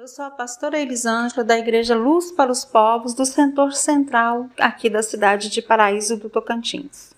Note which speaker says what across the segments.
Speaker 1: Eu sou a pastora Elisângela da Igreja Luz para os Povos do Setor Central aqui da cidade de Paraíso do Tocantins.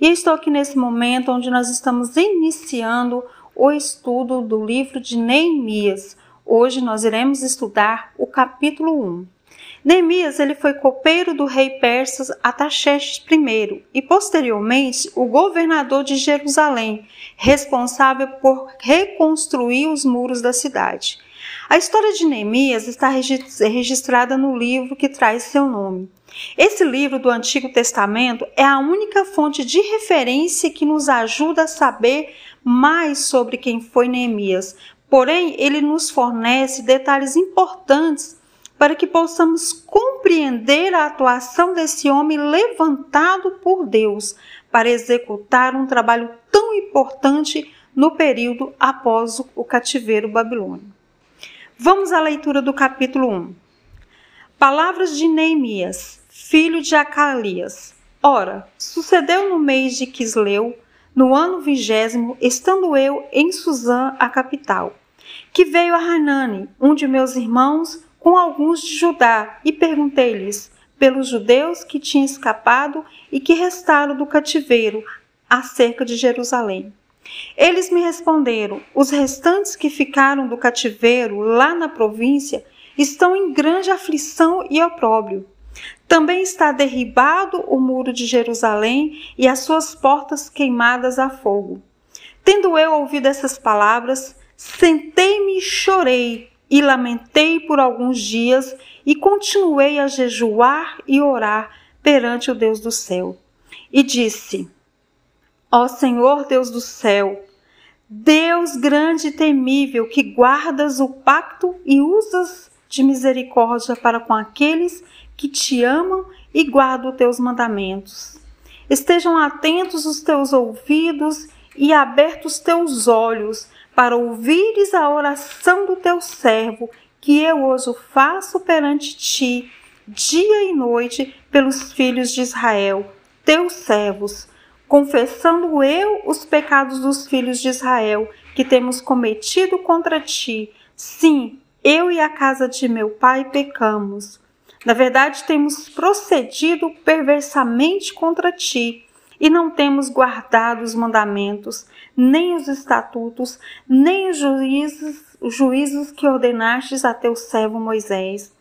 Speaker 1: E estou aqui nesse momento onde nós estamos iniciando o estudo do livro de Neemias. Hoje nós iremos estudar o capítulo 1. Neemias ele foi copeiro do rei persa Ataxerxes I e posteriormente o governador de Jerusalém, responsável por reconstruir os muros da cidade. A história de Neemias está registrada no livro que traz seu nome. Esse livro do Antigo Testamento é a única fonte de referência que nos ajuda a saber mais sobre quem foi Neemias. Porém, ele nos fornece detalhes importantes para que possamos compreender a atuação desse homem levantado por Deus para executar um trabalho tão importante no período após o cativeiro babilônico. Vamos à leitura do capítulo 1. Palavras de Neemias, filho de Acalias. Ora, sucedeu no mês de Quisleu, no ano vigésimo, estando eu em Suzã, a capital, que veio a Hanani, um de meus irmãos, com alguns de Judá, e perguntei-lhes pelos judeus que tinham escapado e que restaram do cativeiro acerca de Jerusalém. Eles me responderam: Os restantes que ficaram do cativeiro lá na província estão em grande aflição e opróbrio. Também está derribado o muro de Jerusalém e as suas portas queimadas a fogo. Tendo eu ouvido essas palavras, sentei-me e chorei, e lamentei por alguns dias, e continuei a jejuar e orar perante o Deus do céu. E disse: Ó Senhor Deus do céu, Deus grande e temível, que guardas o pacto e usas de misericórdia para com aqueles que te amam e guardam os teus mandamentos. Estejam atentos os teus ouvidos e abertos os teus olhos para ouvires a oração do teu servo, que eu hoje faço perante ti, dia e noite, pelos filhos de Israel, teus servos, confessando eu os pecados dos filhos de Israel que temos cometido contra ti. Sim, eu e a casa de meu pai pecamos. Na verdade, temos procedido perversamente contra ti e não temos guardado os mandamentos, nem os estatutos, nem os juízos, os juízos que ordenastes a teu servo Moisés.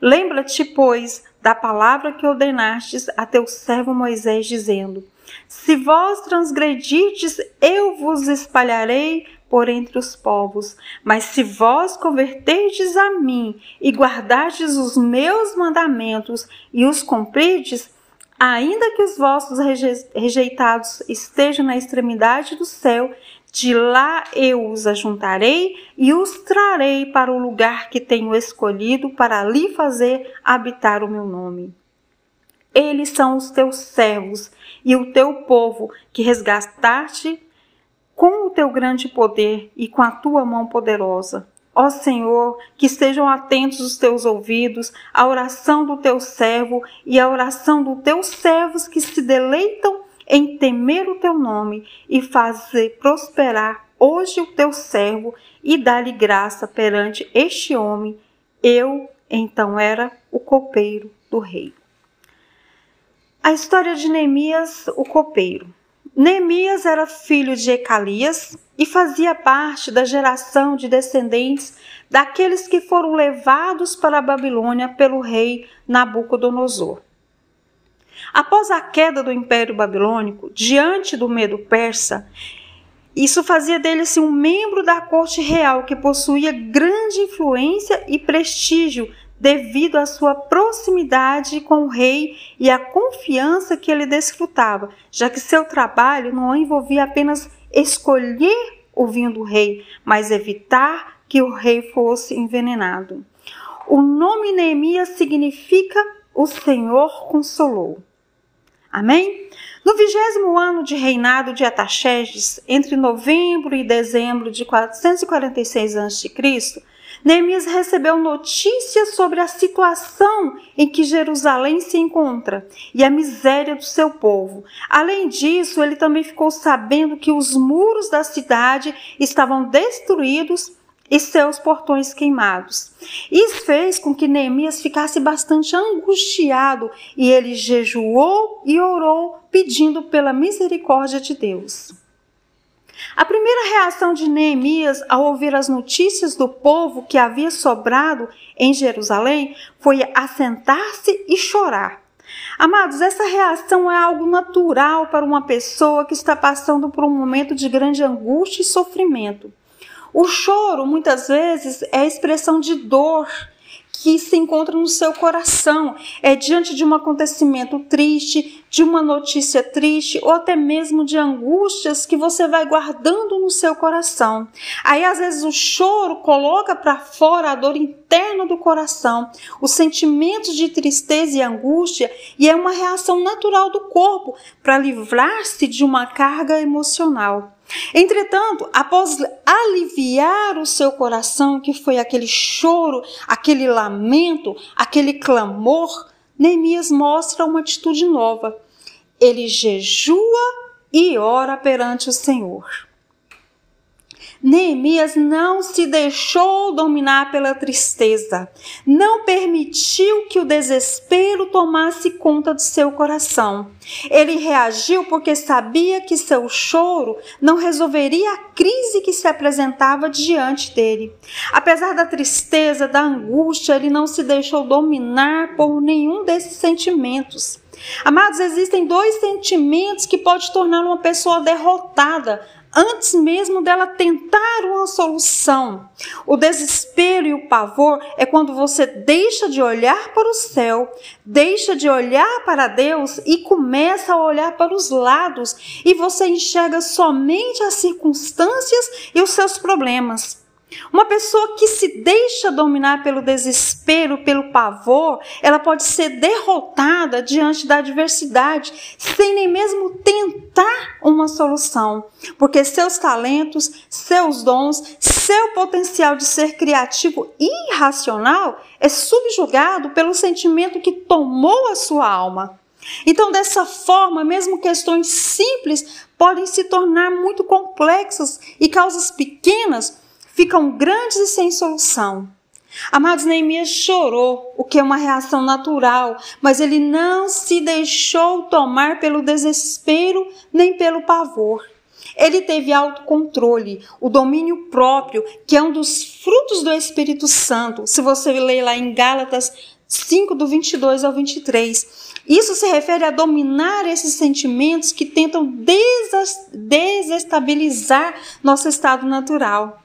Speaker 1: Lembra-te, pois, da palavra que ordenastes a teu servo Moisés, dizendo: se vós transgredirdes, eu vos espalharei por entre os povos. Mas se vós converterdes a mim e guardardes os meus mandamentos e os cumprirdes, ainda que os vossos rejeitados estejam na extremidade do céu, de lá eu os ajuntarei e os trarei para o lugar que tenho escolhido para ali fazer habitar o meu nome. Eles são os teus servos e o teu povo que resgataste com o teu grande poder e com a tua mão poderosa. Ó Senhor, que estejam atentos os teus ouvidos à oração do teu servo e à oração dos teus servos que se deleitam em temer o teu nome e fazer prosperar hoje o teu servo e dar-lhe graça perante este homem. Eu, então, era o copeiro do rei. A história de Neemias, o copeiro. Neemias era filho de Ecalias e fazia parte da geração de descendentes daqueles que foram levados para a Babilônia pelo rei Nabucodonosor. Após a queda do Império Babilônico, diante do medo persa, isso fazia dele assim, um membro da corte real que possuía grande influência e prestígio devido à sua proximidade com o rei e à confiança que ele desfrutava, já que seu trabalho não envolvia apenas escolher o vinho do rei, mas evitar que o rei fosse envenenado. O nome Neemias significa o Senhor consolou. Amém? No vigésimo ano de reinado de Ataxerxes, entre novembro e dezembro de 446 a.C., Neemias recebeu notícias sobre a situação em que Jerusalém se encontra e a miséria do seu povo. Além disso, ele também ficou sabendo que os muros da cidade estavam destruídos e seus portões queimados. Isso fez com que Neemias ficasse bastante angustiado e ele jejuou e orou pedindo pela misericórdia de Deus. A primeira reação de Neemias ao ouvir as notícias do povo que havia sobrado em Jerusalém foi assentar-se e chorar. Amados, essa reação é algo natural para uma pessoa que está passando por um momento de grande angústia e sofrimento. O choro, muitas vezes, é expressão de dor que se encontra no seu coração. É diante de um acontecimento triste, de uma notícia triste ou até mesmo de angústias que você vai guardando no seu coração. Aí às vezes o choro coloca para fora a dor interna do coração, os sentimentos de tristeza e angústia, e é uma reação natural do corpo para livrar-se de uma carga emocional. Entretanto, após aliviar o seu coração, que foi aquele choro, aquele lamento, aquele clamor, Neemias mostra uma atitude nova. Ele jejua e ora perante o Senhor. Neemias não se deixou dominar pela tristeza, não permitiu que o desespero tomasse conta do seu coração. Ele reagiu porque sabia que seu choro não resolveria a crise que se apresentava diante dele. Apesar da tristeza, da angústia, ele não se deixou dominar por nenhum desses sentimentos. Amados, existem dois sentimentos que podem tornar uma pessoa derrotada antes mesmo dela tentar uma solução. O desespero e o pavor é quando você deixa de olhar para o céu, deixa de olhar para Deus e começa a olhar para os lados e você enxerga somente as circunstâncias e os seus problemas. Uma pessoa que se deixa dominar pelo desespero, pelo pavor, ela pode ser derrotada diante da adversidade, sem nem mesmo tentar uma solução, porque seus talentos, seus dons, seu potencial de ser criativo e irracional é subjugado pelo sentimento que tomou a sua alma. Então, dessa forma, mesmo questões simples podem se tornar muito complexas e causas pequenas ficam grandes e sem solução. Amados, Neemias chorou, o que é uma reação natural, mas ele não se deixou tomar pelo desespero nem pelo pavor. Ele teve autocontrole, o domínio próprio, que é um dos frutos do Espírito Santo. Se você ler lá em Gálatas 5, do 22 ao 23. Isso se refere a dominar esses sentimentos que tentam desestabilizar nosso estado natural.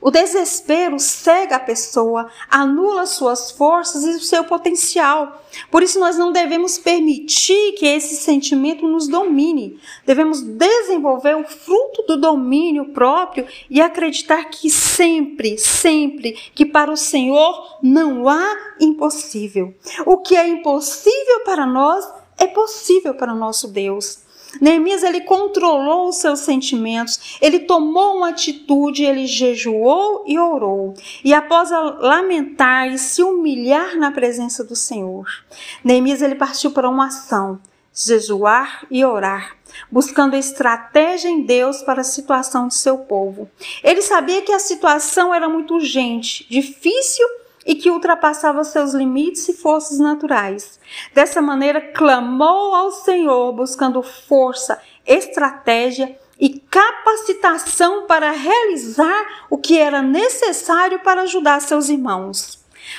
Speaker 1: O desespero cega a pessoa, anula suas forças e o seu potencial. Por isso, nós não devemos permitir que esse sentimento nos domine. Devemos desenvolver o fruto do domínio próprio e acreditar que sempre, sempre, que para o Senhor não há impossível. O que é impossível para nós é possível para o nosso Deus. Neemias ele controlou os seus sentimentos, ele tomou uma atitude, ele jejuou e orou. E após lamentar e se humilhar na presença do Senhor, Neemias ele partiu para uma ação, jejuar e orar, buscando estratégia em Deus para a situação de seu povo. Ele sabia que a situação era muito urgente, difícil e que ultrapassava seus limites e forças naturais. Dessa maneira, clamou ao Senhor, buscando força, estratégia e capacitação para realizar o que era necessário para ajudar seus irmãos.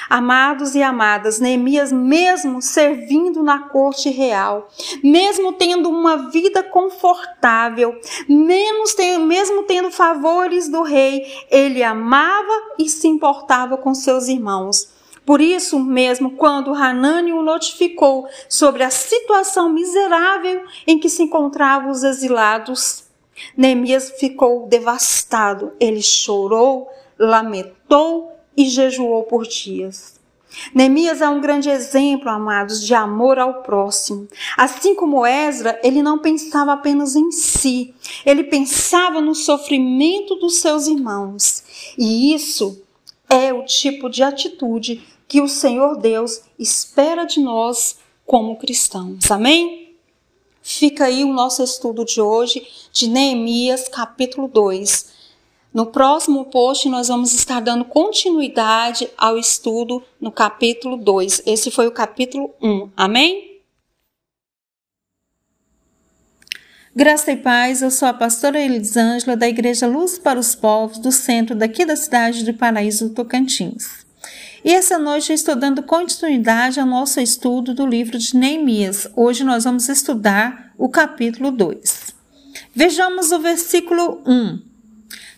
Speaker 1: Amados e amadas, Neemias, mesmo servindo na corte real, mesmo tendo uma vida confortável, mesmo tendo favores do rei, ele amava e se importava com seus irmãos. Por isso mesmo, quando Hanani o notificou sobre a situação miserável em que se encontravam os exilados, Neemias ficou devastado. Ele chorou, lamentou e jejuou por dias. Neemias é um grande exemplo, amados, de amor ao próximo. Assim como Ezra, ele não pensava apenas em si, ele pensava no sofrimento dos seus irmãos. E isso é o tipo de atitude que o Senhor Deus espera de nós como cristãos. Amém? Fica aí o nosso estudo de hoje de Neemias, capítulo 2. No próximo post, nós vamos estar dando continuidade ao estudo no capítulo 2. Esse foi o capítulo 1. Amém? Graça e paz, eu sou a pastora Elisângela da Igreja Luz para os Povos, do centro daqui da cidade de Paraíso, Tocantins. E essa noite eu estou dando continuidade ao nosso estudo do livro de Neemias. Hoje nós vamos estudar o capítulo 2. Vejamos o versículo 1.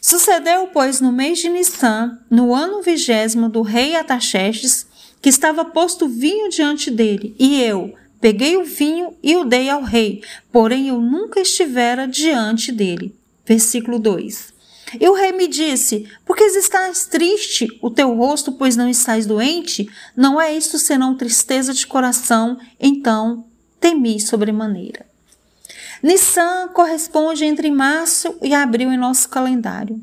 Speaker 1: Sucedeu, pois, no mês de Nissan, no ano vigésimo do rei Ataxerxes, que estava posto vinho diante dele, e eu peguei o vinho e o dei ao rei, porém eu nunca estivera diante dele. Versículo 2. E o rei me disse: Por que estás triste o teu rosto, pois não estás doente? Não é isto senão tristeza de coração? Então temi sobremaneira. Nissan corresponde entre março e abril em nosso calendário.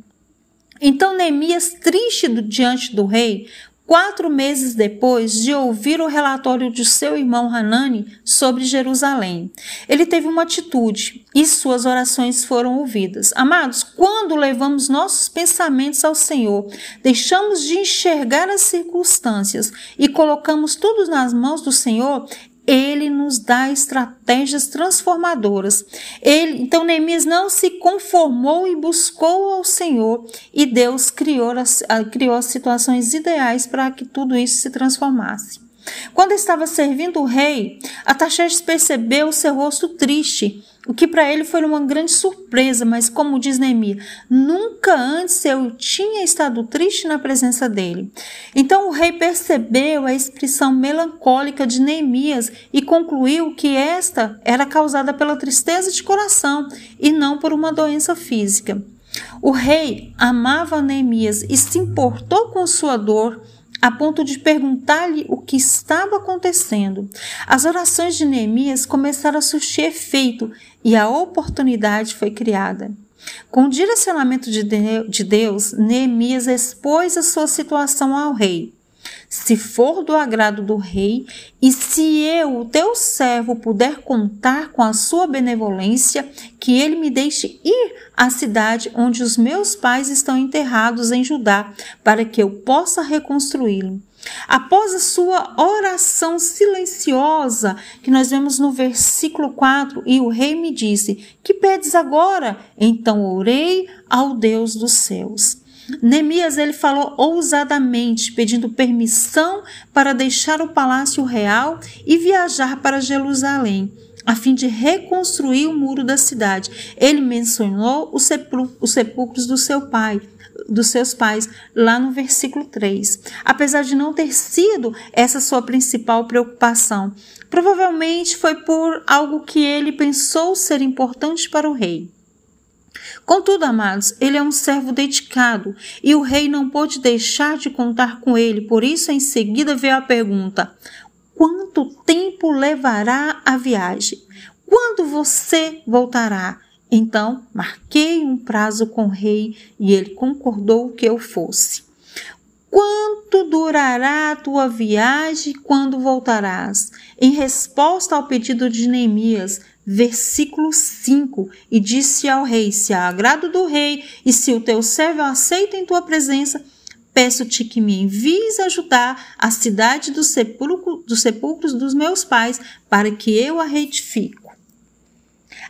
Speaker 1: Então Neemias, triste diante do rei, quatro meses depois de ouvir o relatório de seu irmão Hanani sobre Jerusalém. Ele teve uma atitude e suas orações foram ouvidas. Amados, quando levamos nossos pensamentos ao Senhor, deixamos de enxergar as circunstâncias e colocamos tudo nas mãos do Senhor, ele nos dá estratégias transformadoras. Ele, então Neemias não se conformou e buscou ao Senhor e Deus criou as, criou as situações ideais para que tudo isso se transformasse. Quando estava servindo o rei, Ataxerxes percebeu seu rosto triste o que para ele foi uma grande surpresa, mas como diz Neemias, nunca antes eu tinha estado triste na presença dele. Então o rei percebeu a expressão melancólica de Neemias e concluiu que esta era causada pela tristeza de coração e não por uma doença física. O rei amava Neemias e se importou com sua dor a ponto de perguntar-lhe o que estava acontecendo. As orações de Neemias começaram a surtir efeito e a oportunidade foi criada. Com o direcionamento de Deus, Neemias expôs a sua situação ao rei. Se for do agrado do rei, e se eu, o teu servo, puder contar com a sua benevolência, que ele me deixe ir à cidade onde os meus pais estão enterrados em Judá, para que eu possa reconstruí-lo. Após a sua oração silenciosa, que nós vemos no versículo 4, e o rei me disse: Que pedes agora? Então orei ao Deus dos céus. Neemias ele falou ousadamente, pedindo permissão para deixar o palácio real e viajar para Jerusalém, a fim de reconstruir o muro da cidade. Ele mencionou os, sepulcros do seu pai, dos seus pais, lá no versículo 3. Apesar de não ter sido essa sua principal preocupação, provavelmente foi por algo que ele pensou ser importante para o rei. Contudo, amados, ele é um servo dedicado e o rei não pôde deixar de contar com ele, por isso em seguida veio a pergunta: Quanto tempo levará a viagem? Quando você voltará? Então marquei um prazo com o rei e ele concordou que eu fosse. Quanto durará a tua viagem quando voltarás? Em resposta ao pedido de Neemias, versículo 5, e disse ao rei: Se há agrado do rei e se o teu servo aceita em tua presença, peço-te que me envies ajudar a cidade dos, sepulcro, dos sepulcros dos meus pais, para que eu a retifique.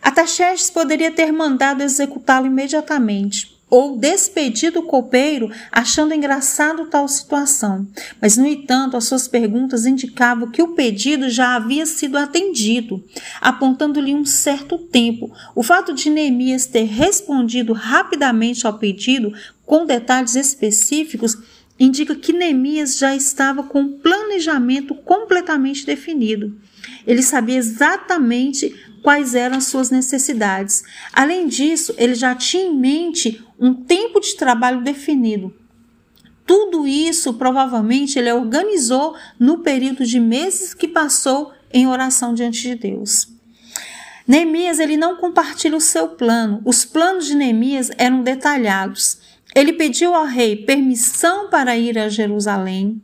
Speaker 1: Ataxerxes poderia ter mandado executá-lo imediatamente ou despedido o copeiro achando engraçado tal situação. Mas, no entanto, as suas perguntas indicavam que o pedido já havia sido atendido, apontando-lhe um certo tempo. O fato de Neemias ter respondido rapidamente ao pedido com detalhes específicos indica que Neemias já estava com um planejamento completamente definido. Ele sabia exatamente quais eram as suas necessidades. Além disso, ele já tinha em mente um tempo de trabalho definido. Tudo isso provavelmente ele organizou no período de meses que passou em oração diante de Deus. Neemias ele não compartilha o seu plano. Os planos de Neemias eram detalhados. Ele pediu ao rei permissão para ir a Jerusalém,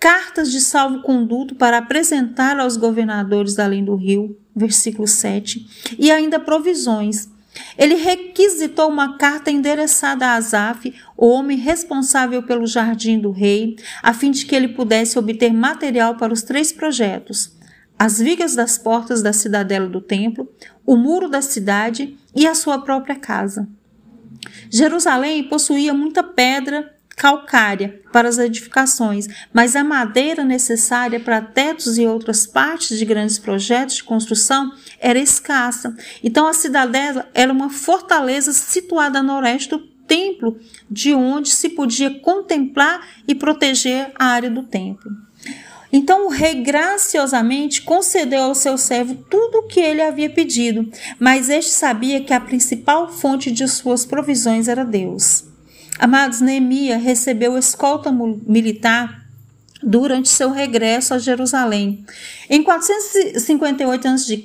Speaker 1: cartas de salvo-conduto para apresentar aos governadores além do rio, versículo 7, e ainda provisões. Ele requisitou uma carta endereçada a Asaf, o homem responsável pelo jardim do rei, a fim de que ele pudesse obter material para os três projetos: as vigas das portas da cidadela do templo, o muro da cidade e a sua própria casa. Jerusalém possuía muita pedra calcária para as edificações, mas a madeira necessária para tetos e outras partes de grandes projetos de construção era escassa. Então a cidadela era uma fortaleza situada a noroeste do templo, de onde se podia contemplar e proteger a área do templo. Então o rei graciosamente concedeu ao seu servo tudo o que ele havia pedido, mas este sabia que a principal fonte de suas provisões era Deus. Amados, Neemias recebeu escolta militar durante seu regresso a Jerusalém. Em 458 a.C.,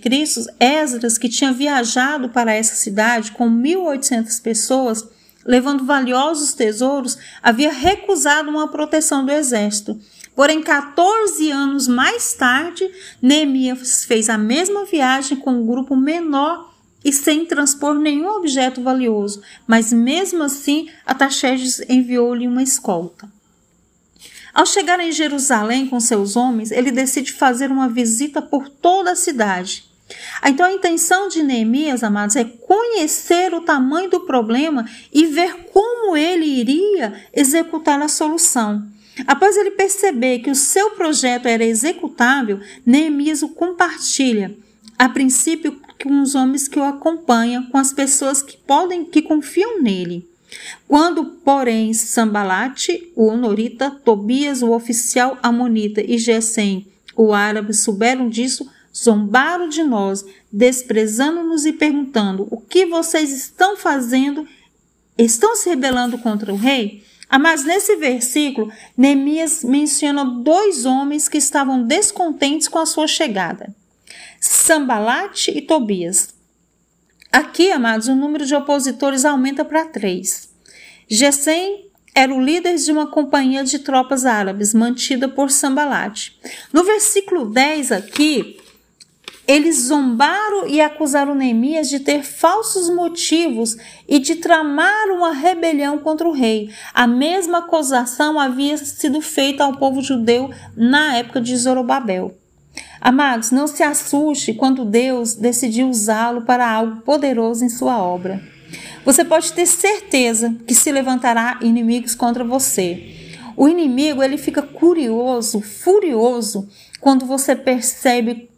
Speaker 1: Esdras, que tinha viajado para essa cidade com 1.800 pessoas, levando valiosos tesouros, havia recusado uma proteção do exército. Porém, 14 anos mais tarde, Neemias fez a mesma viagem com um grupo menor e sem transpor nenhum objeto valioso, mas mesmo assim Ataxerxes enviou-lhe uma escolta. Ao chegar em Jerusalém com seus homens, ele decide fazer uma visita por toda a cidade. Então a intenção de Neemias, amados, é conhecer o tamanho do problema e ver como ele iria executar a solução. Após ele perceber que o seu projeto era executável, Neemias o compartilha, a princípio com os homens que o acompanham, com as pessoas que podem, que confiam nele. Quando, porém, Sambalate, o honorita, Tobias, o oficial amonita e Gesem, o árabe, souberam disso, zombaram de nós, desprezando-nos e perguntando: O que vocês estão fazendo? Estão se rebelando contra o rei? Ah, mas nesse versículo, Neemias menciona dois homens que estavam descontentes com a sua chegada: Sambalate e Tobias. Aqui, amados, o número de opositores aumenta para três. Gesem era o líder de uma companhia de tropas árabes mantida por Sambalate. No versículo 10 aqui, eles zombaram e acusaram Neemias de ter falsos motivos e de tramar uma rebelião contra o rei. A mesma acusação havia sido feita ao povo judeu na época de Zorobabel. Amados, não se assuste quando Deus decidiu usá-lo para algo poderoso em sua obra. Você pode ter certeza que se levantará inimigos contra você. O inimigo ele fica curioso, furioso quando você percebe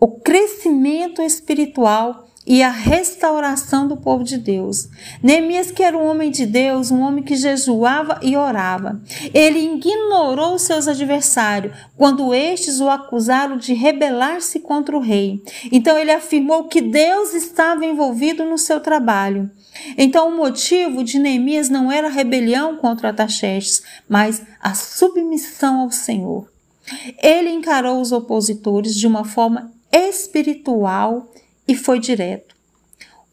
Speaker 1: o crescimento espiritual e a restauração do povo de Deus. Neemias, que era um homem de Deus, um homem que jejuava e orava, ele ignorou seus adversários quando estes o acusaram de rebelar-se contra o rei. Então ele afirmou que Deus estava envolvido no seu trabalho. Então o motivo de Neemias não era a rebelião contra Ataxerxes, mas a submissão ao Senhor. Ele encarou os opositores de uma forma espiritual e foi direto.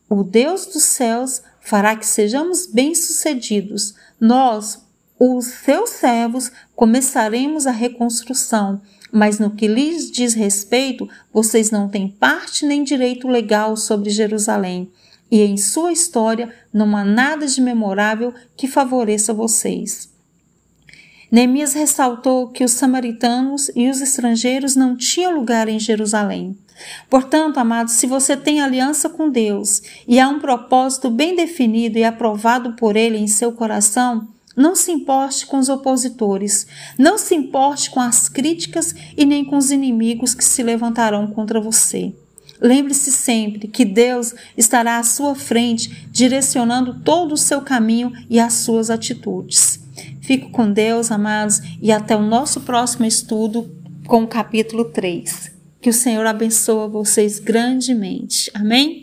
Speaker 1: O Deus dos céus fará que sejamos bem-sucedidos. Nós, os seus servos, começaremos a reconstrução, mas no que lhes diz respeito, vocês não têm parte nem direito legal sobre Jerusalém, e em sua história não há nada de memorável que favoreça vocês. Neemias ressaltou que os samaritanos e os estrangeiros não tinham lugar em Jerusalém. Portanto, amados, se você tem aliança com Deus e há um propósito bem definido e aprovado por Ele em seu coração, não se importe com os opositores, não se importe com as críticas e nem com os inimigos que se levantarão contra você. Lembre-se sempre que Deus estará à sua frente, direcionando todo o seu caminho e as suas atitudes. Fico com Deus, amados, e até o nosso próximo estudo com o capítulo 3. Que o Senhor abençoe vocês grandemente. Amém?